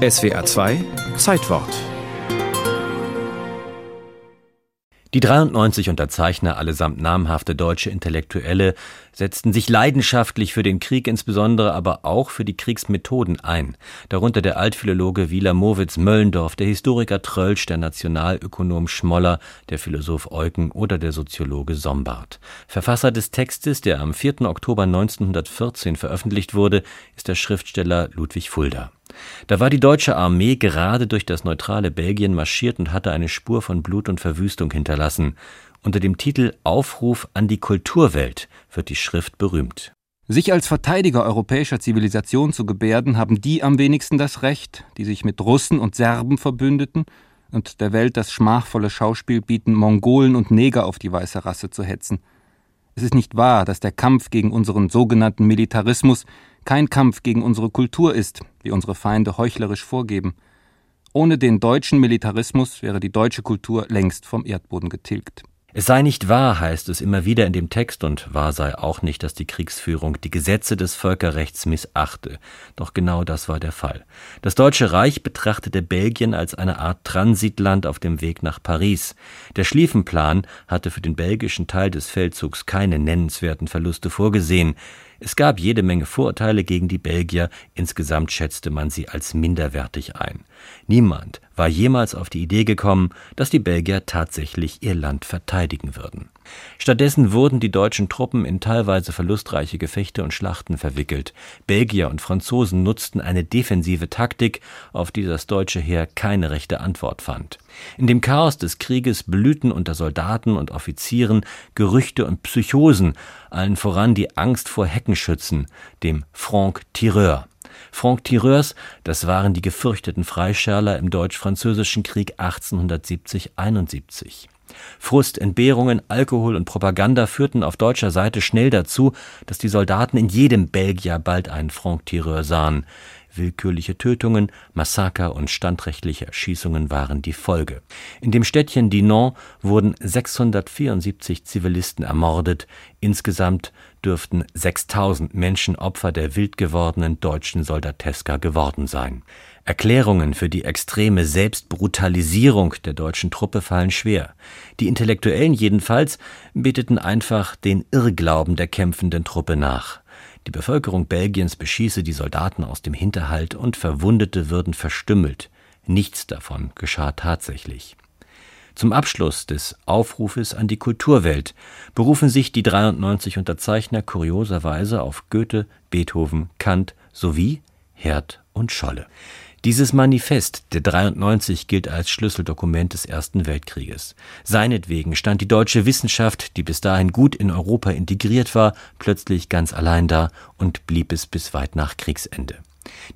SWA 2 Zeitwort Die 93 Unterzeichner, allesamt namhafte deutsche Intellektuelle, setzten sich leidenschaftlich für den Krieg, insbesondere aber auch für die Kriegsmethoden ein. Darunter der Altphilologe Wieler Mowitz Möllendorf, der Historiker Trölsch, der Nationalökonom Schmoller, der Philosoph Eucken oder der Soziologe Sombart. Verfasser des Textes, der am 4. Oktober 1914 veröffentlicht wurde, ist der Schriftsteller Ludwig Fulda. Da war die deutsche Armee gerade durch das neutrale Belgien marschiert und hatte eine Spur von Blut und Verwüstung hinterlassen. Unter dem Titel Aufruf an die Kulturwelt wird die Schrift berühmt. Sich als Verteidiger europäischer Zivilisation zu gebärden, haben die am wenigsten das Recht, die sich mit Russen und Serben verbündeten und der Welt das schmachvolle Schauspiel bieten, Mongolen und Neger auf die weiße Rasse zu hetzen. Es ist nicht wahr, dass der Kampf gegen unseren sogenannten Militarismus kein Kampf gegen unsere Kultur ist, wie unsere Feinde heuchlerisch vorgeben. Ohne den deutschen Militarismus wäre die deutsche Kultur längst vom Erdboden getilgt. Es sei nicht wahr, heißt es immer wieder in dem Text, und wahr sei auch nicht, dass die Kriegsführung die Gesetze des Völkerrechts missachte. Doch genau das war der Fall. Das Deutsche Reich betrachtete Belgien als eine Art Transitland auf dem Weg nach Paris. Der Schlieffenplan hatte für den belgischen Teil des Feldzugs keine nennenswerten Verluste vorgesehen. Es gab jede Menge Vorurteile gegen die Belgier, insgesamt schätzte man sie als minderwertig ein. Niemand war jemals auf die Idee gekommen, dass die Belgier tatsächlich ihr Land verteidigen würden. Stattdessen wurden die deutschen Truppen in teilweise verlustreiche Gefechte und Schlachten verwickelt. Belgier und Franzosen nutzten eine defensive Taktik, auf die das deutsche Heer keine rechte Antwort fand. In dem Chaos des Krieges blühten unter Soldaten und Offizieren Gerüchte und Psychosen, allen voran die Angst vor Heckenschützen, dem Franc Tireur. Franc Tireurs, das waren die gefürchteten Freischärler im Deutsch-Französischen Krieg 1870-71. Frust, Entbehrungen, Alkohol und Propaganda führten auf deutscher Seite schnell dazu, dass die Soldaten in jedem Belgier bald einen Franc-Tireur sahen. Willkürliche Tötungen, Massaker und standrechtliche Erschießungen waren die Folge. In dem Städtchen Dinan wurden 674 Zivilisten ermordet. Insgesamt dürften 6000 Menschen Opfer der wild gewordenen deutschen Soldateska geworden sein. Erklärungen für die extreme Selbstbrutalisierung der deutschen Truppe fallen schwer. Die Intellektuellen jedenfalls beteten einfach den Irrglauben der kämpfenden Truppe nach. Die Bevölkerung Belgiens beschieße die Soldaten aus dem Hinterhalt und Verwundete würden verstümmelt. Nichts davon geschah tatsächlich. Zum Abschluss des Aufrufes an die Kulturwelt berufen sich die 93 Unterzeichner kurioserweise auf Goethe, Beethoven, Kant sowie Herd und Scholle. Dieses Manifest der 93 gilt als Schlüsseldokument des Ersten Weltkrieges. Seinetwegen stand die deutsche Wissenschaft, die bis dahin gut in Europa integriert war, plötzlich ganz allein da und blieb es bis weit nach Kriegsende.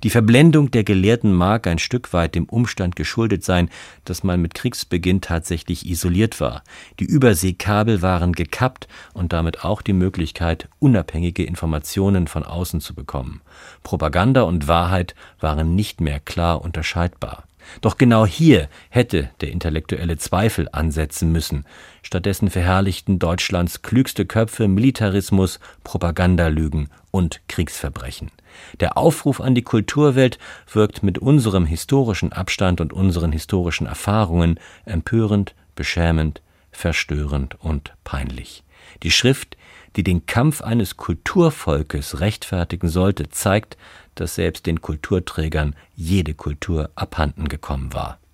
Die Verblendung der Gelehrten mag ein Stück weit dem Umstand geschuldet sein, dass man mit Kriegsbeginn tatsächlich isoliert war. Die Überseekabel waren gekappt und damit auch die Möglichkeit, unabhängige Informationen von außen zu bekommen. Propaganda und Wahrheit waren nicht mehr klar unterscheidbar. Doch genau hier hätte der intellektuelle Zweifel ansetzen müssen. Stattdessen verherrlichten Deutschlands klügste Köpfe Militarismus, Propagandalügen und Kriegsverbrechen. Der Aufruf an die Kulturwelt wirkt mit unserem historischen Abstand und unseren historischen Erfahrungen empörend, beschämend, verstörend und peinlich. Die Schrift, die den Kampf eines Kulturvolkes rechtfertigen sollte, zeigt, dass selbst den Kulturträgern jede Kultur abhanden gekommen war